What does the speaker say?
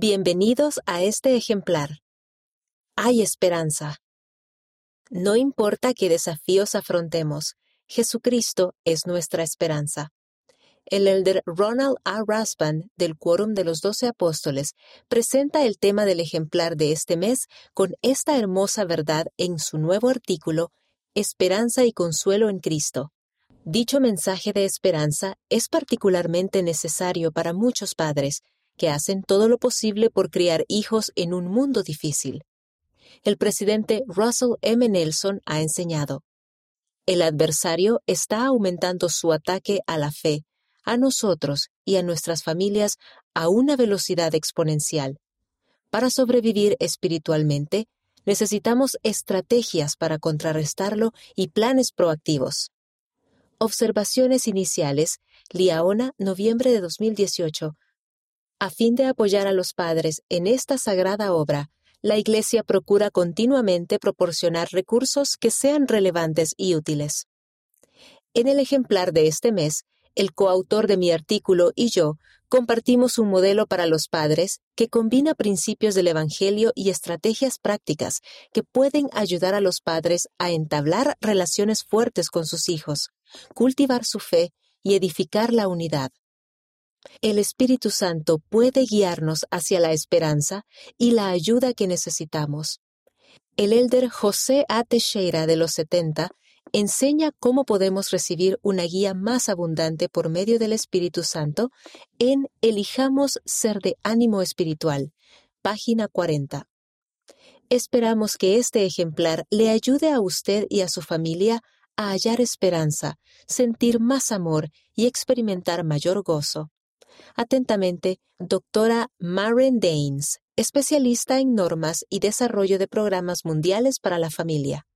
Bienvenidos a este ejemplar. Hay esperanza. No importa qué desafíos afrontemos, Jesucristo es nuestra esperanza. El elder Ronald A. Raspan, del Quórum de los Doce Apóstoles, presenta el tema del ejemplar de este mes con esta hermosa verdad en su nuevo artículo Esperanza y Consuelo en Cristo. Dicho mensaje de esperanza es particularmente necesario para muchos padres que hacen todo lo posible por criar hijos en un mundo difícil. El presidente Russell M. Nelson ha enseñado, el adversario está aumentando su ataque a la fe, a nosotros y a nuestras familias a una velocidad exponencial. Para sobrevivir espiritualmente, necesitamos estrategias para contrarrestarlo y planes proactivos. Observaciones iniciales, Liaona, noviembre de 2018. A fin de apoyar a los padres en esta sagrada obra, la Iglesia procura continuamente proporcionar recursos que sean relevantes y útiles. En el ejemplar de este mes, el coautor de mi artículo y yo compartimos un modelo para los padres que combina principios del Evangelio y estrategias prácticas que pueden ayudar a los padres a entablar relaciones fuertes con sus hijos, cultivar su fe y edificar la unidad. El Espíritu Santo puede guiarnos hacia la esperanza y la ayuda que necesitamos. El elder José A. Teixeira de los 70 enseña cómo podemos recibir una guía más abundante por medio del Espíritu Santo en Elijamos ser de ánimo espiritual, página 40. Esperamos que este ejemplar le ayude a usted y a su familia a hallar esperanza, sentir más amor y experimentar mayor gozo. Atentamente, doctora Maren Daines, especialista en normas y desarrollo de programas mundiales para la familia.